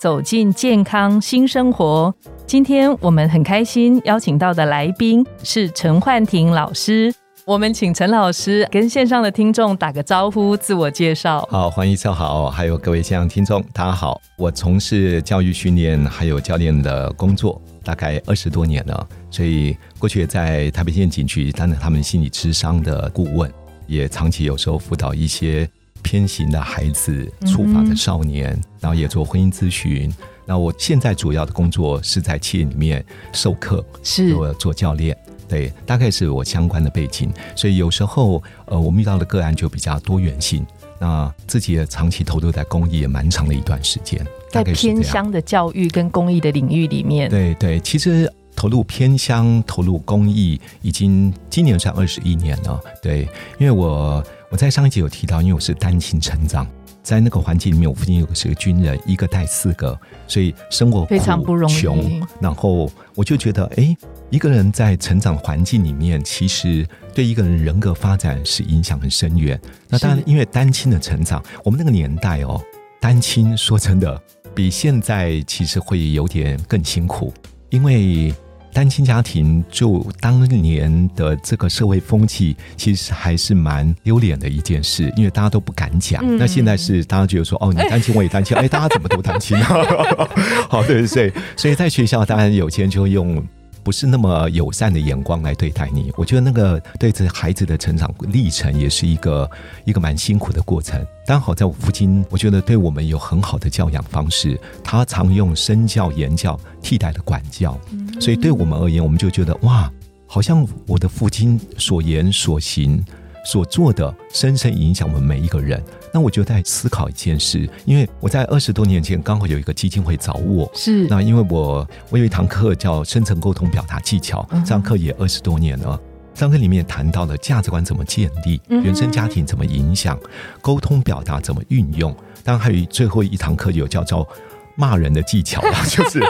走进健康新生活。今天我们很开心邀请到的来宾是陈焕婷老师，我们请陈老师跟线上的听众打个招呼，自我介绍。好，欢迎收好，还有各位线上听众，大家好。我从事教育训练还有教练的工作，大概二十多年了，所以过去也在台北县警局担任他们心理智商的顾问，也长期有时候辅导一些偏行的孩子、触法的少年，然后也做婚姻咨询。那我现在主要的工作是在企业里面授课，是做做教练，对，大概是我相关的背景。所以有时候，呃，我们遇到的个案就比较多元性。那自己也长期投入在公益也蛮长的一段时间，在偏乡的教育跟公益的领域里面，对对，其实投入偏乡、投入公益已经今年算二十一年了。对，因为我我在上一集有提到，因为我是单亲成长。在那个环境里面，我父亲有个是个军人，一个带四个，所以生活非常不容易。穷，然后我就觉得，哎，一个人在成长环境里面，其实对一个人人格发展是影响很深远。那当然，因为单亲的成长，我们那个年代哦，单亲说真的，比现在其实会有点更辛苦，因为。单亲家庭就当年的这个社会风气，其实还是蛮丢脸的一件事，因为大家都不敢讲。那现在是大家觉得说，哦，你单亲我也单亲，哎，大家怎么都单亲？好，对对，所以在学校当然有些人就会用。不是那么友善的眼光来对待你，我觉得那个对这孩子的成长历程也是一个一个蛮辛苦的过程。刚好在我父亲，我觉得对我们有很好的教养方式，他常用身教言教替代了管教，所以对我们而言，我们就觉得哇，好像我的父亲所言所行。所做的深深影响我们每一个人。那我就在思考一件事，因为我在二十多年前刚好有一个基金会找我，是那因为我我有一堂课叫深层沟通表达技巧，这堂课也二十多年了。这堂课里面谈到了价值观怎么建立，原生家庭怎么影响，沟通表达怎么运用。当然还有最后一堂课有叫做骂人的技巧，就是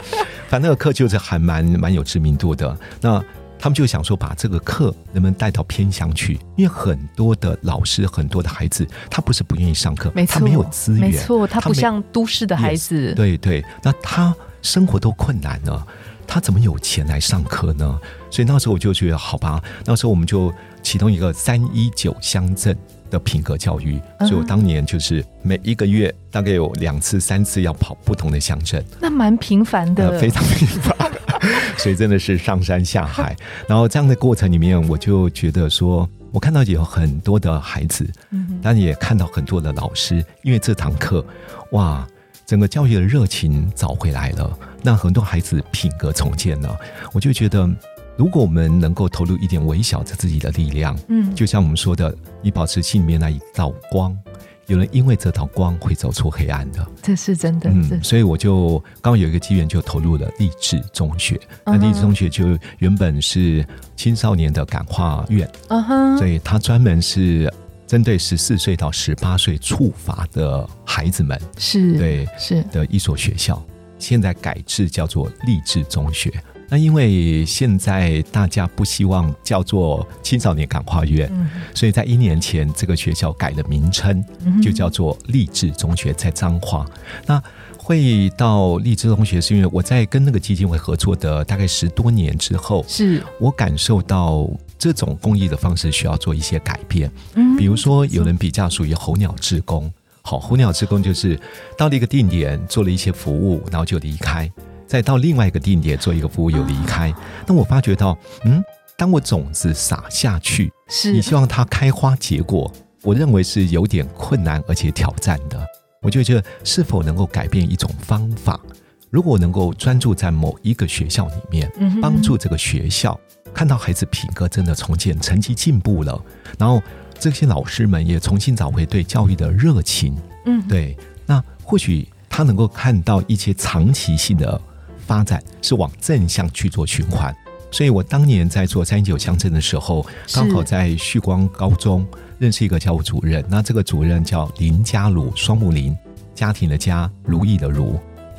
反正那个课就是还蛮蛮有知名度的。那他们就想说，把这个课能不能带到偏乡去？因为很多的老师，很多的孩子，他不是不愿意上课，他没有资源，没错，他不像都市的孩子。对对，那他生活都困难了，他怎么有钱来上课呢？所以那时候我就觉得，好吧，那时候我们就启动一个三一九乡镇的品格教育。所以我当年就是每一个月大概有两次、三次要跑不同的乡镇，那蛮频繁的，非常频繁。所以真的是上山下海，然后这样的过程里面，我就觉得说，我看到有很多的孩子，嗯，但也看到很多的老师，因为这堂课，哇，整个教育的热情找回来了，那很多孩子品格重建了，我就觉得，如果我们能够投入一点微小的自己的力量，嗯，就像我们说的，你保持心里面那一道光。有人因为这道光会走出黑暗的，这是真的。嗯，所以我就刚有一个机缘，就投入了励志中学。那励志中学就原本是青少年的感化院，所以它专门是针对十四岁到十八岁触法的孩子们，是对是的一所学校。现在改制叫做励志中学。那因为现在大家不希望叫做青少年感化院，所以在一年前这个学校改了名称，就叫做励志中学，在彰化。那会到励志中学，是因为我在跟那个基金会合作的大概十多年之后，是我感受到这种公益的方式需要做一些改变。嗯，比如说有人比较属于候鸟志工，好，候鸟志工就是到了一个定点做了一些服务，然后就离开。再到另外一个地点做一个服务，又离开。那我发觉到，嗯，当我种子撒下去，是你希望它开花结果，我认为是有点困难而且挑战的。我就觉得是否能够改变一种方法？如果能够专注在某一个学校里面，帮助这个学校看到孩子品格真的重建，成绩进步了，然后这些老师们也重新找回对教育的热情。嗯，对，那或许他能够看到一些长期性的。发展是往正向去做循环。所以我当年在做三九乡镇的时候，刚好在旭光高中认识一个教务主任，那这个主任叫林家鲁，双木林，家庭的家，如意的如。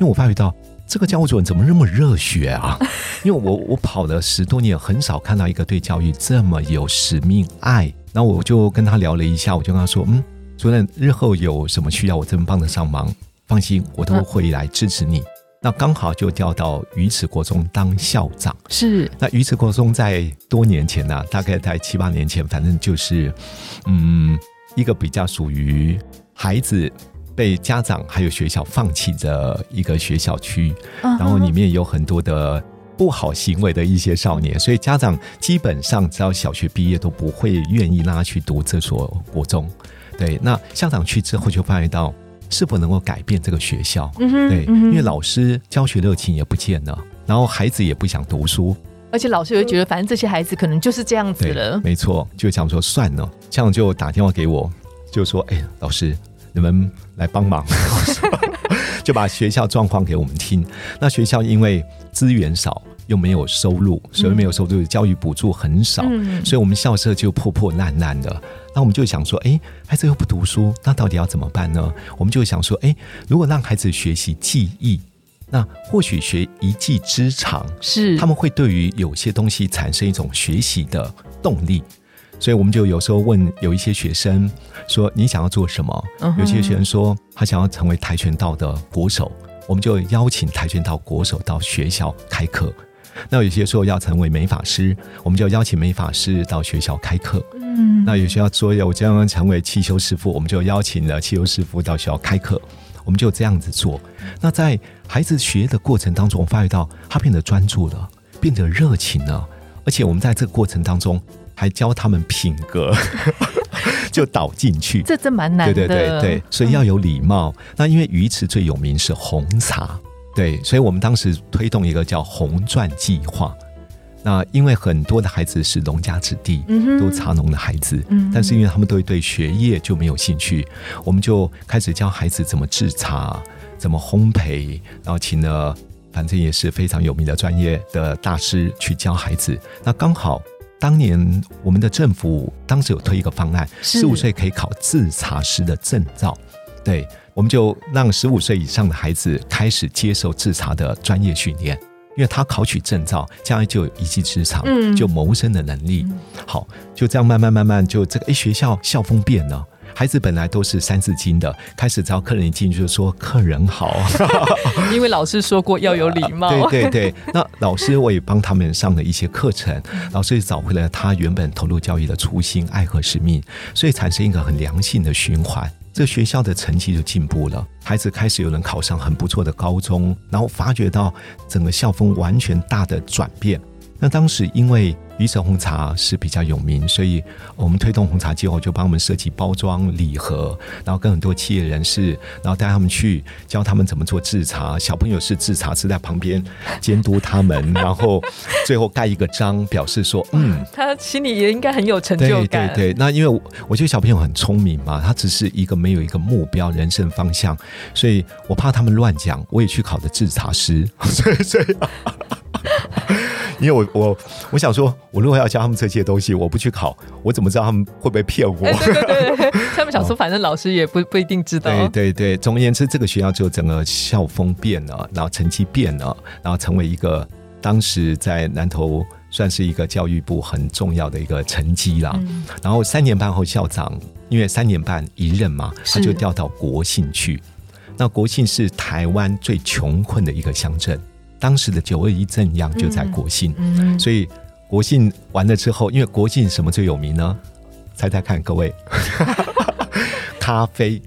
因为我发觉到这个教务主任怎么那么热血啊？因为我我跑了十多年，很少看到一个对教育这么有使命爱。然后我就跟他聊了一下，我就跟他说：“嗯，主任，日后有什么需要，我这边帮得上忙，放心，我都会来支持你。”那刚好就调到鱼池国中当校长。是，那鱼池国中在多年前呢，大概在七八年前，反正就是，嗯，一个比较属于孩子被家长还有学校放弃的一个学校区，然后里面有很多的不好行为的一些少年，所以家长基本上只要小学毕业都不会愿意让他去读这所国中。对，那校长去之后就发现到。是否能够改变这个学校？对，因为老师教学热情也不见了，然后孩子也不想读书，而且老师会觉得，反正这些孩子可能就是这样子了。没错，就想说算了，这样就打电话给我，就说：“哎，老师，你们来帮忙。” 就把学校状况给我们听。那学校因为资源少，又没有收入，所以没有收入，教育补助很少，所以我们校舍就破破烂烂的。那我们就想说，哎，孩子又不读书，那到底要怎么办呢？我们就想说，哎，如果让孩子学习记忆，那或许学一技之长，是他们会对于有些东西产生一种学习的动力。所以我们就有时候问有一些学生说：“你想要做什么？”有些学生说他想要成为跆拳道的国手，我们就邀请跆拳道国手到学校开课。那有些说要成为美法师，我们就邀请美法师到学校开课。嗯，那有些要说要将要成为汽修师傅，我们就邀请了汽修师傅到学校开课。我们就这样子做。那在孩子学的过程当中，我发觉到他变得专注了，变得热情了，而且我们在这个过程当中还教他们品格，就导进去。这真蛮难的。对对对对，所以要有礼貌。那因为鱼池最有名是红茶。对，所以我们当时推动一个叫“红钻计划”。那因为很多的孩子是农家子弟，都茶农的孩子，但是因为他们都对学业就没有兴趣，我们就开始教孩子怎么制茶、怎么烘焙，然后请了反正也是非常有名的专业的大师去教孩子。那刚好当年我们的政府当时有推一个方案，十五岁可以考制茶师的证照，对。我们就让十五岁以上的孩子开始接受制茶的专业训练，因为他考取证照，将来就有一技之长，就谋生的能力。好，就这样慢慢慢慢，就这个哎，学校校风变了，孩子本来都是三字经的，开始招客人一进去就说客人好，因为老师说过要有礼貌。对对对，那老师我也帮他们上了一些课程，老师也找回了他原本投入教育的初心、爱和使命，所以产生一个很良性的循环。这学校的成绩就进步了，孩子开始有人考上很不错的高中，然后发觉到整个校风完全大的转变。那当时因为鱼城红茶是比较有名，所以我们推动红茶计划，就帮我们设计包装礼盒，然后跟很多企业人士，然后带他们去教他们怎么做制茶。小朋友是制茶师在旁边监督他们，然后最后盖一个章，表示说，嗯，他心里也应该很有成就感。对对对，那因为我觉得小朋友很聪明嘛，他只是一个没有一个目标、人生方向，所以我怕他们乱讲。我也去考的制茶师，所 以 所以。因为我我我想说，我如果要教他们这些东西，我不去考，我怎么知道他们会不会骗我？对对对，他们想说，反正老师也不不一定知道。对对对，总而言之，这个学校就整个校风变了，然后成绩变了，然后成为一个当时在南投算是一个教育部很重要的一个成绩啦。然后三年半后，校长因为三年半一任嘛，他就调到国信去。那国信是台湾最穷困的一个乡镇。当时的九二一震央就在国信，所以国信完了之后，因为国信什么最有名呢？猜猜看，各位，咖啡。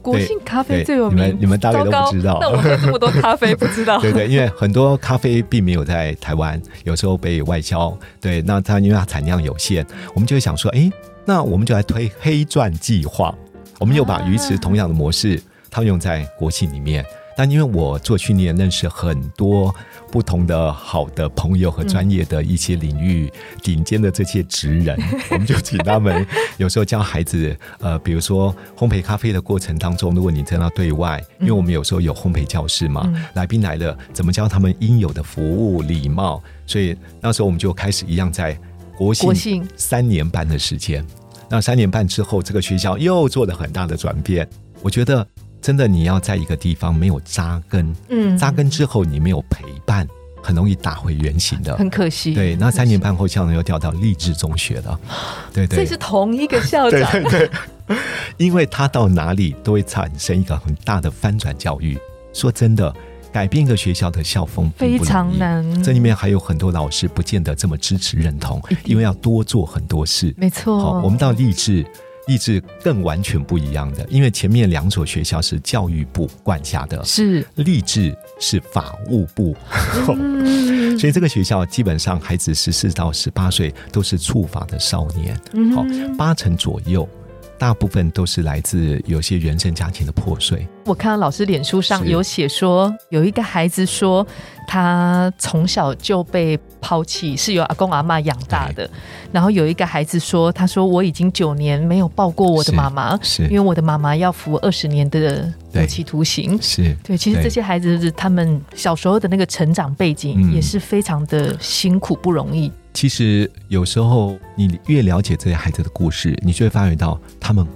国信咖啡最有名，你们你们大概都不知道。那我喝这么多咖啡，不知道。对对，因为很多咖啡并没有在台湾，有时候被外销。对，那它因为它产量有限，我们就会想说，哎，那我们就来推黑钻计划。我们又把鱼池同样的模式套用在国信里面。但因为我做训练，认识很多不同的好的朋友和专业的一些领域顶尖的这些职人，我们就请他们有时候教孩子，呃，比如说烘焙咖啡的过程当中，如果你在那对外，因为我们有时候有烘焙教室嘛，来宾来了，怎么教他们应有的服务礼貌？所以那时候我们就开始一样在国庆三年半的时间，那三年半之后，这个学校又做了很大的转变，我觉得。真的，你要在一个地方没有扎根，嗯，扎根之后你没有陪伴，很容易打回原形的，很可惜。对，那三年半后，校长又调到励志中学了，对 对，这是同一个校长，对 对对，因为他到哪里都会产生一个很大的翻转教育。说真的，改变一个学校的校风非常难，这里面还有很多老师不见得这么支持认同，因为要多做很多事。没错，好，我们到励志。意志更完全不一样的，因为前面两所学校是教育部管辖的，是。励志是法务部，所以这个学校基本上孩子十四到十八岁都是触法的少年，好八成左右。大部分都是来自有些原生家庭的破碎。我看到老师脸书上有写说，有一个孩子说他从小就被抛弃，是由阿公阿妈养大的。然后有一个孩子说，他说我已经九年没有抱过我的妈妈，是因为我的妈妈要服二十年的有期徒刑。是对，其实这些孩子他们小时候的那个成长背景也是非常的辛苦不容易。其实有时候你越了解这些孩子的故事，你就会发觉到他们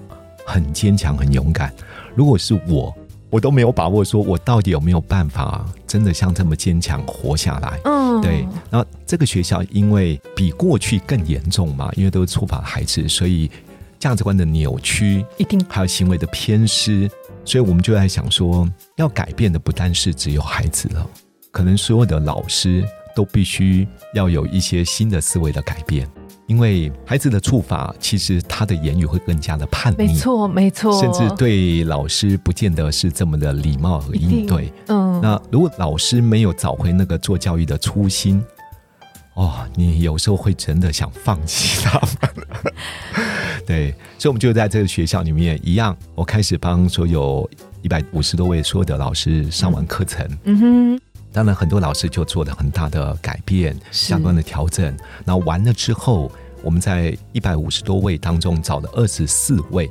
很坚强、很勇敢。如果是我，我都没有把握，说我到底有没有办法真的像这么坚强活下来？嗯，对。然后这个学校因为比过去更严重嘛，因为都是触法孩子，所以价值观的扭曲一定还有行为的偏失，所以我们就在想说，要改变的不单是只有孩子了，可能所有的老师。都必须要有一些新的思维的改变，因为孩子的触法，其实他的言语会更加的叛逆，没错，没错，甚至对老师不见得是这么的礼貌和应对。嗯，那如果老师没有找回那个做教育的初心，哦，你有时候会真的想放弃他们。对，所以我们就在这个学校里面一样，我开始帮所有一百五十多位所有的老师上完课程。嗯哼。当然，很多老师就做了很大的改变，相关的调整。那完了之后，我们在一百五十多位当中找了二十四位，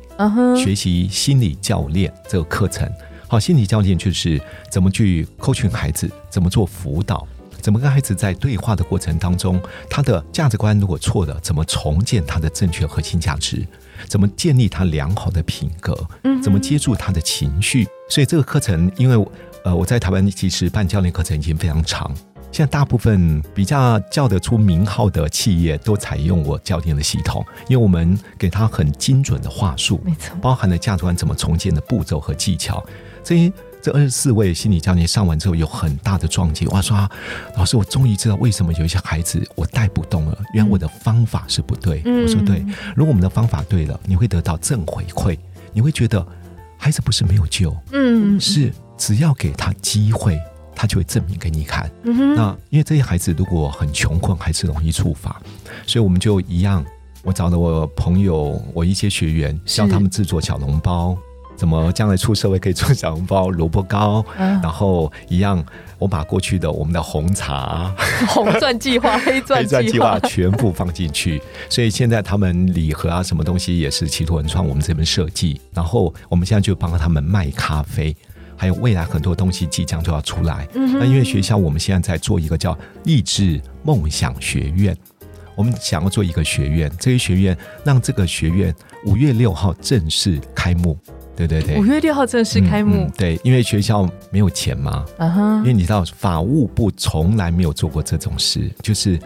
学习心理教练这个课程。好，心理教练就是怎么去 coaching 孩子，怎么做辅导，怎么跟孩子在对话的过程当中，他的价值观如果错了，怎么重建他的正确核心价值，怎么建立他良好的品格，怎么接住他的情绪。所以这个课程，因为呃，我在台湾其实办教练课程已经非常长，现在大部分比较叫得出名号的企业都采用我教练的系统，因为我们给他很精准的话术，没错，包含了价值观怎么重建的步骤和技巧。这些这二十四位心理教练上完之后有很大的撞击，我说老师，我终于知道为什么有一些孩子我带不动了，原来我的方法是不对。我说对，如果我们的方法对了，你会得到正回馈，你会觉得孩子不是没有救，嗯，是。只要给他机会，他就会证明给你看。那因为这些孩子如果很穷困，还是容易触发，所以我们就一样。我找了我朋友，我一些学员，教他们制作小笼包，怎么将来出社会可以做小笼包、萝卜糕。然后一样，我把过去的我们的红茶、红钻计划、黑钻计划 全部放进去。所以现在他们礼盒啊，什么东西也是企图文创我们这边设计。然后我们现在就帮他们卖咖啡。还有未来很多东西即将就要出来，那因为学校我们现在在做一个叫励志梦想学院，我们想要做一个学院，这个学院让这个学院五月六号正式开幕，对对对，五月六号正式开幕，对，因为学校没有钱嘛，因为你知道法务部从来没有做过这种事，就是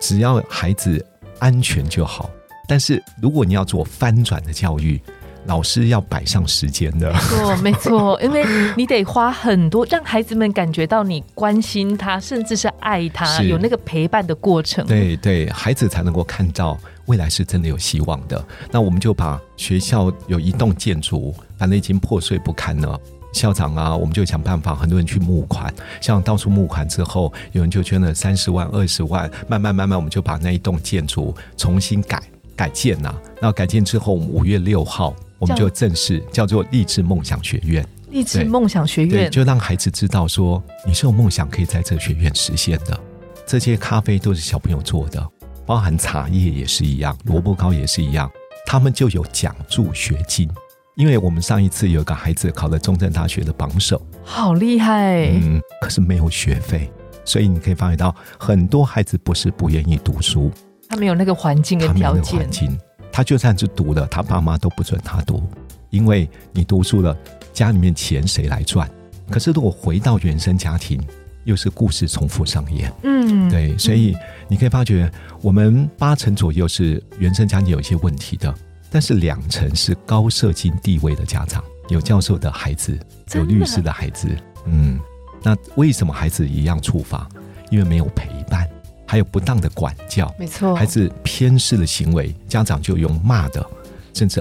只要孩子安全就好，但是如果你要做翻转的教育。老师要摆上时间的，没错，没错，因为你得花很多，让孩子们感觉到你关心他，甚至是爱他，有那个陪伴的过程。对对，孩子才能够看到未来是真的有希望的。那我们就把学校有一栋建筑，反正已经破碎不堪了。校长啊，我们就想办法，很多人去募款，像到处募款之后，有人就捐了三十万、二十万，慢慢慢慢，我们就把那一栋建筑重新改改建呐。那改建之后，我们五月六号。我们就正式叫做励志梦想学院。励志对梦想学对，院，就让孩子知道说你是有梦想可以在这个学院实现的。这些咖啡都是小朋友做的，包含茶叶也是一样，萝卜糕也是一样，他们就有奖助学金。因为我们上一次有个孩子考了中正大学的榜首，好厉害！嗯，可是没有学费，所以你可以发觉到很多孩子不是不愿意读书，他们有那个环境跟条他没有那个环件，境，他就算是读了，他爸妈都不准他读，因为你读书了，家里面钱谁来赚？可是如果回到原生家庭，又是故事重复上演。嗯，对，所以你可以发觉，我们八成左右是原生家庭有一些问题的，但是两成是高社经地位的家长，有教授的孩子，有律师的孩子。嗯，那为什么孩子一样触发？因为没有陪伴，还有不当的管教，没错，孩子偏失的行为，家长就用骂的，甚至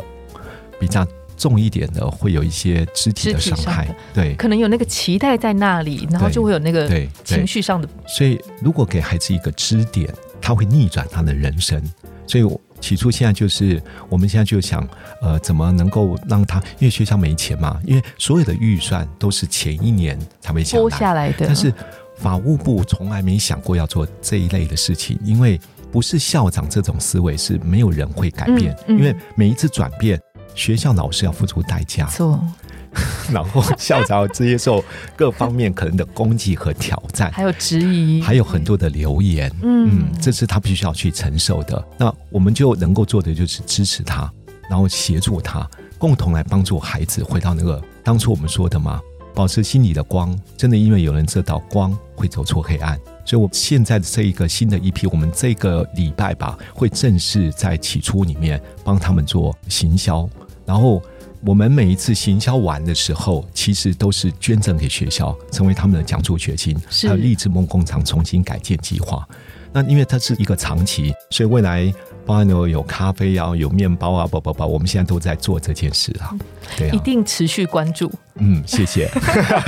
比较重一点的，会有一些肢体的伤害。对。可能有那个期待在那里，然后就会有那个情绪上的，所以如果给孩子一个支点，他会逆转他的人生。所以我起初现在就是，我们现在就想，呃，怎么能够让他，因为学校没钱嘛，因为所有的预算都是前一年才会下拨来，下来的，但是法务部从来没想过要做这一类的事情，因为不是校长这种思维是没有人会改变，嗯嗯。因为每一次转变，学校老师要付出代价没，错，然后校长要接受各方面可能的攻击和挑战，还有质疑，还有很多的留言，嗯。嗯，这是他必须要去承受的。那我们就能够做的就是支持他，然后协助他，共同来帮助孩子回到那个当初我们说的嘛，保持心里的光。真的，因为有人这道光会走出黑暗，所以我现在的这一个新的一批，我们这个礼拜吧，会正式在起初里面帮他们做行销，然后。我们每一次行销完的时候，其实都是捐赠给学校，成为他们的奖助学金，还有励志梦工厂重新改建计划。那因为它是一个长期，所以未来包含有有咖啡啊，有面包啊，不不不，我们现在都在做这件事啊。对啊一啊，定持续关注，嗯，谢谢，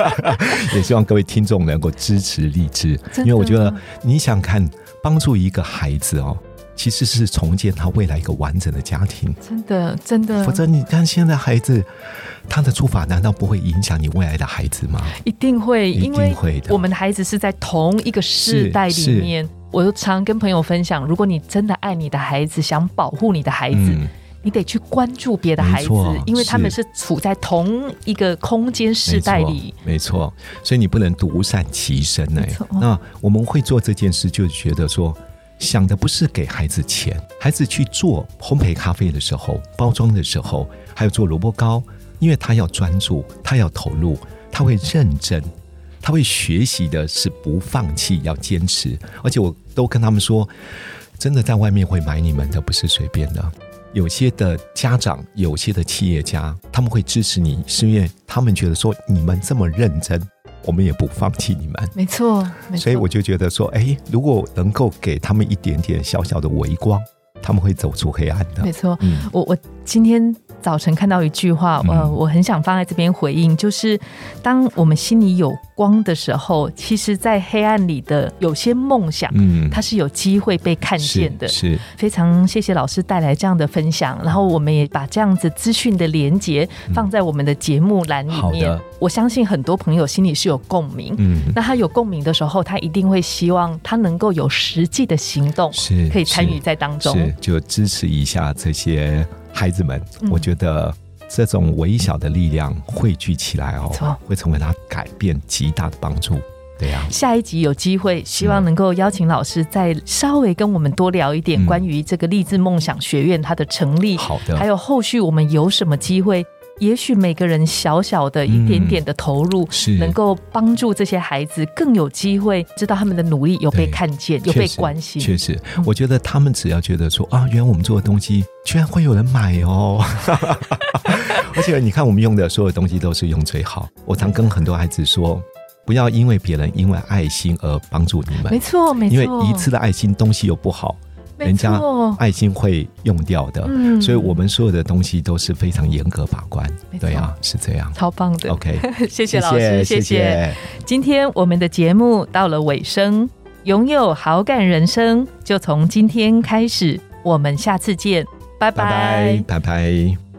也希望各位听众能够支持励志，因为我觉得你想看帮助一个孩子哦，其实是重建他未来一个完整的家庭。真的真的否则你看现在孩子他的做法，难道不会影响你未来的孩子吗？一定会，一因为定会的。我们的孩子是在同一个世代里面。我就常跟朋友分享，如果你真的爱你的孩子，想保护你的孩子，嗯你得去关注别的孩子，因为他们是处在同一个空间时代里。没错，所以你不能独善其身呢、那我们会做这件事，就觉得说，想的不是给孩子钱，孩子去做烘焙咖啡的时候、包装的时候，还有做萝卜糕，因为他要专注，他要投入，他会认真。他会学习的是不放弃，要坚持，而且我都跟他们说，真的在外面会买你们的不是随便的，有些的家长，有些的企业家，他们会支持你，是因为他们觉得说你们这么认真，我们也不放弃你们。没错，没错。所以我就觉得说，哎，如果能够给他们一点点小小的微光，他们会走出黑暗的没。错，嗯，我我今天早晨看到一句话，呃，嗯我很想放在这边回应，就是当我们心里有光的时候，其实，在黑暗里的有些梦想，嗯它是有机会被看见的。是是非常谢谢老师带来这样的分享，然后我们也把这样子资讯的连接放在我们的节目栏里面。我相信很多朋友心里是有共鸣。嗯，那他有共鸣的时候，他一定会希望他能够有实际的行动，是可以参与在当中。是就支持一下这些孩子们。嗯我觉得这种微小的力量汇聚起来哦，会成为他改变极大的帮助。对呀、下一集有机会，希望能够邀请老师再稍微跟我们多聊一点嗯关于这个励志梦想学院它的成立，好的，还有后续我们有什么机会。也许每个人小小的一点点的投入，是。能够帮助这些孩子更有机会知道他们的努力有被看见，有被关心。确实嗯，我觉得他们只要觉得说啊，原来我们做的东西居然会有人买哦，而且你看我们用的所有东西都是用最好。我常跟很多孩子说，不要因为别人因为爱心而帮助你们。没，错，没错，因为一次的爱心东西又不好，没人家错爱心会用掉的。嗯所以我们所有的东西都是非常严格把关对啊，是这样。超棒的。OK，谢谢老师，谢谢。今天我们的节目到了尾声，拥有好感人生就从今天开始，我们下次见，拜拜拜，拜拜。